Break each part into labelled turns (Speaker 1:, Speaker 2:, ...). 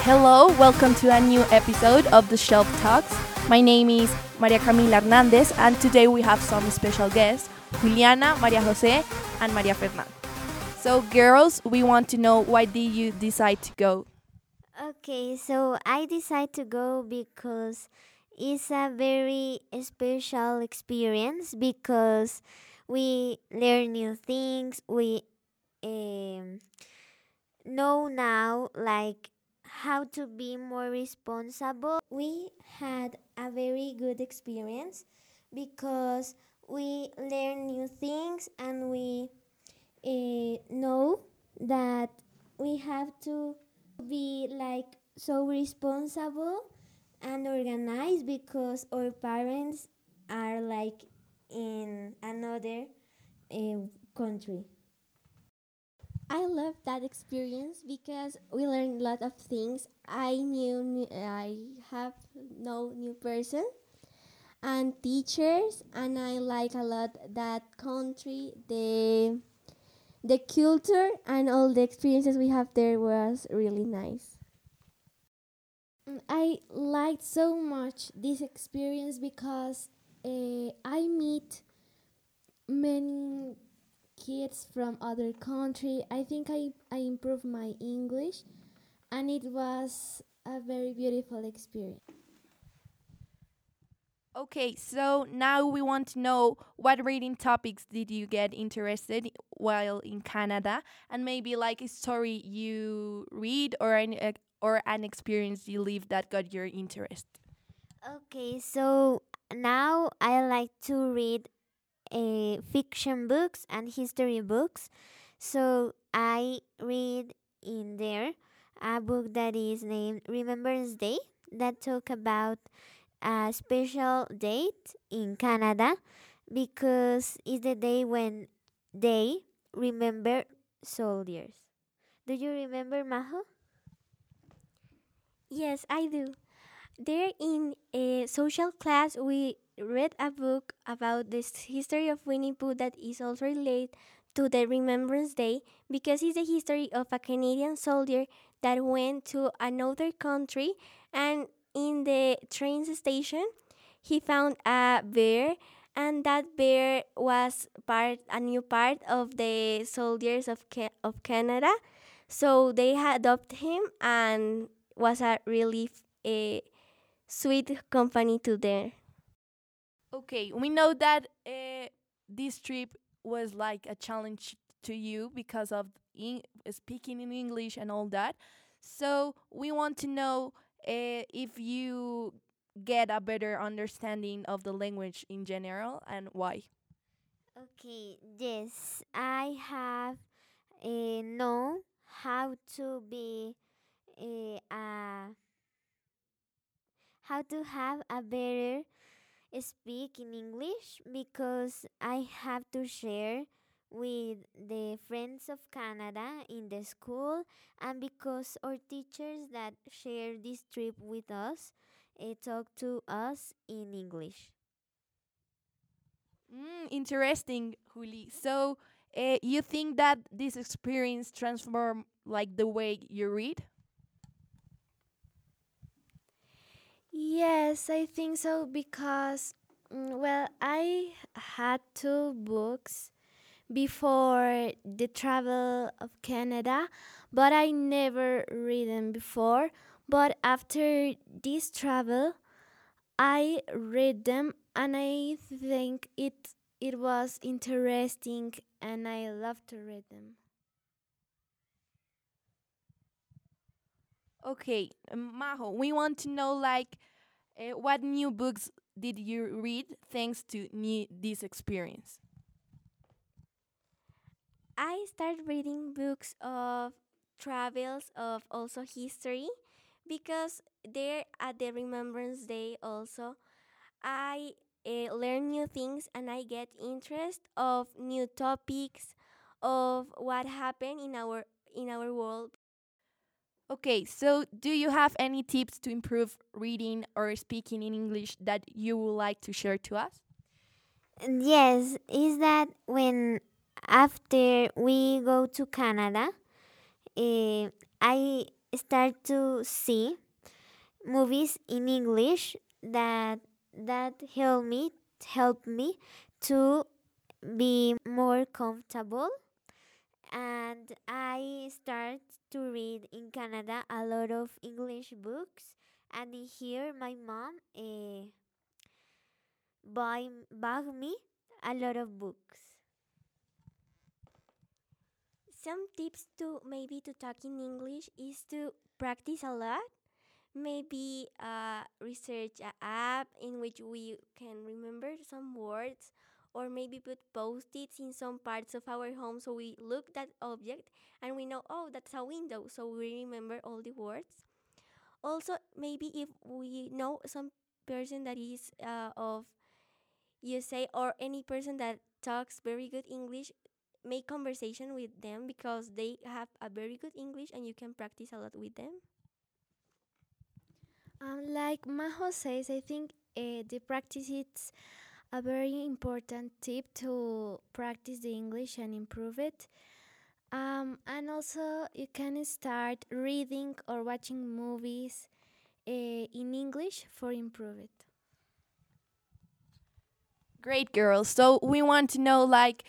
Speaker 1: Hello, welcome to a new episode of the Shelf Talks. My name is Maria Camila Hernandez, and today we have some special guests Juliana, Maria Jose, and Maria Fernanda. So, girls, we want to know why did you decide to go?
Speaker 2: Okay, so I decided to go because it's a very special experience because we learn new things. We um, know now like how to be more responsible. We had a very good experience because we learn new things and we uh, know that we have to be like so responsible and organized because our parents are like in another uh, country.
Speaker 3: I love that experience because we learned a lot of things. I knew I have no new person and teachers, and I like a lot that country. The the culture and all the experiences we have there was really nice. Mm, I liked so much this experience because uh, I meet many kids from other country. I think I, I improved my English and it was a very beautiful experience.
Speaker 1: Okay, so now we want to know what reading topics did you get interested while in Canada, and maybe like a story you read or an uh, or an experience you live that got your interest.
Speaker 2: Okay, so now I like to read uh, fiction books and history books. So I read in there a book that is named Remembrance Day that talk about a special date in Canada because it's the day when they remember soldiers. Do you remember Majo?
Speaker 3: Yes, I do. There in a social class, we read a book about the history of Winnie Pooh that is also related to the Remembrance Day because it's the history of a Canadian soldier that went to another country and in the train station he found a bear and that bear was part a new part of the soldiers of Ca- of Canada so they adopted him and was a really a sweet company to there.
Speaker 1: Okay, we know that uh, this trip was like a challenge to you because of in- speaking in English and all that. So we want to know uh, if you get a better understanding of the language in general and why.
Speaker 2: Okay, yes, I have uh, know how to be uh, uh, how to have a better speak in English because I have to share with the friends of Canada in the school and because our teachers that share this trip with us uh, talk to us in English.
Speaker 1: Mm, interesting, Juli. So uh, you think that this experience transform like the way you read?
Speaker 3: Yes, I think so because, mm, well, I had two books before the travel of Canada, but I never read them before. But after this travel, I read them and I think it it was interesting and I love to read them.
Speaker 1: Okay, Majo, we want to know like uh, what new books did you read thanks to this experience?
Speaker 3: I started reading books of travels of also history because there at the Remembrance Day also I uh, learn new things and I get interest of new topics of what happened in our in our world.
Speaker 1: Okay, so do you have any tips to improve reading or speaking in English that you would like to share to us?
Speaker 2: Yes, is that when after we go to Canada, uh, I start to see movies in English that that help me help me to be more comfortable and I start to read in Canada a lot of English books and here my mom uh, buy bought me a lot of books.
Speaker 3: Some tips to maybe to talk in English is to practice a lot. Maybe uh, research an app in which we can remember some words, or maybe put post-its in some parts of our home so we look that object and we know oh that's a window, so we remember all the words. Also, maybe if we know some person that is uh, of USA or any person that talks very good English, make conversation with them because they have a very good English and you can practice a lot with them.
Speaker 4: Um, like majo says, I think uh, the practice is a very important tip to practice the English and improve it. Um, and also, you can start reading or watching movies uh, in English for improve it.
Speaker 1: Great girls. So we want to know like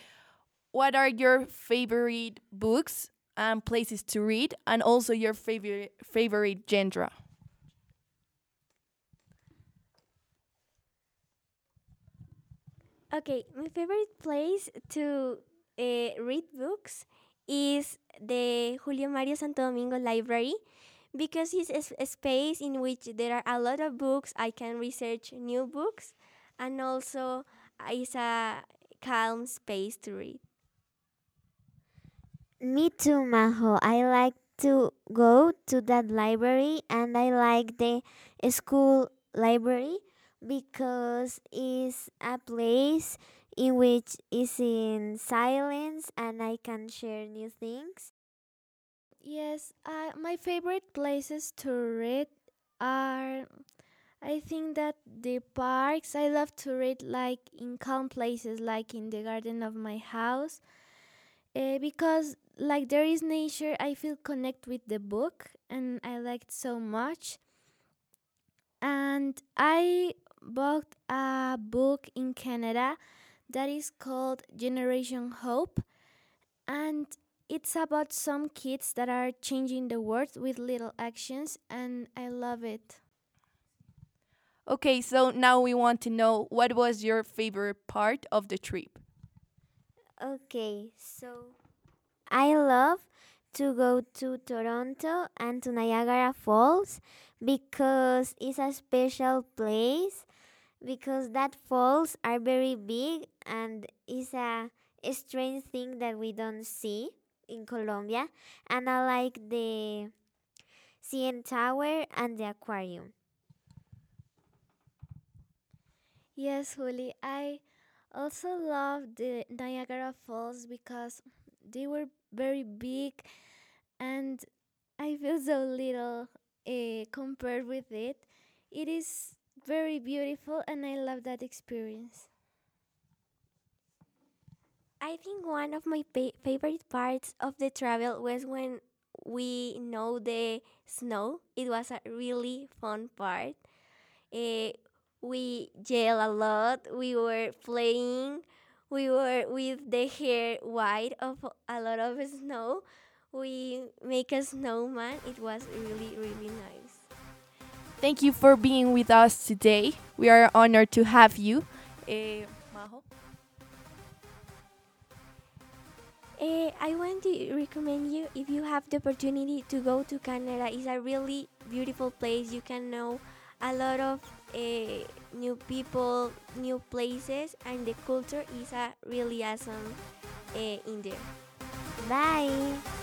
Speaker 1: what are your favorite books and places to read and also your favorite favorite genre.
Speaker 3: Okay, my favorite place to uh, read books is the Julio Mario Santo Domingo Library because it's a space in which there are a lot of books. I can research new books and also it's a calm space to read.
Speaker 2: Me too, Majo. I like to go to that library and I like the school library because it's a place in which is in silence and I can share new things.
Speaker 4: Yes, uh, my favorite places to read are, I think that the parks. I love to read like in calm places, like in the garden of my house, uh, because like there is nature. I feel connect with the book, and I like it so much. And I bought a book in Canada that is called Generation Hope, and it's about some kids that are changing the world with little actions, and I love it.
Speaker 1: Okay, so now we want to know what was your favorite part of the trip.
Speaker 2: Okay, so I love to go to Toronto and to Niagara Falls because it's a special place because that falls are very big and it's a, a strange thing that we don't see in Colombia and I like the CN Tower and the aquarium.
Speaker 4: Yes, Juli, I also love the Niagara Falls because they were very big, and I feel so little uh, compared with it. It is very beautiful, and I love that experience.
Speaker 3: I think one of my favorite parts of the travel was when we know the snow. It was a really fun part. Eh, we yell a lot. We were playing. We were with the hair white of a lot of snow. We make a snowman. It was really really nice.
Speaker 1: Thank you for being with us today. We are honored to have you. Majo?
Speaker 3: Eh, I want to recommend you if you have the opportunity to go to Canada. It's a really beautiful place. You can know a lot of uh, new people, new places, and the culture is a really awesome uh, in there.
Speaker 2: Bye!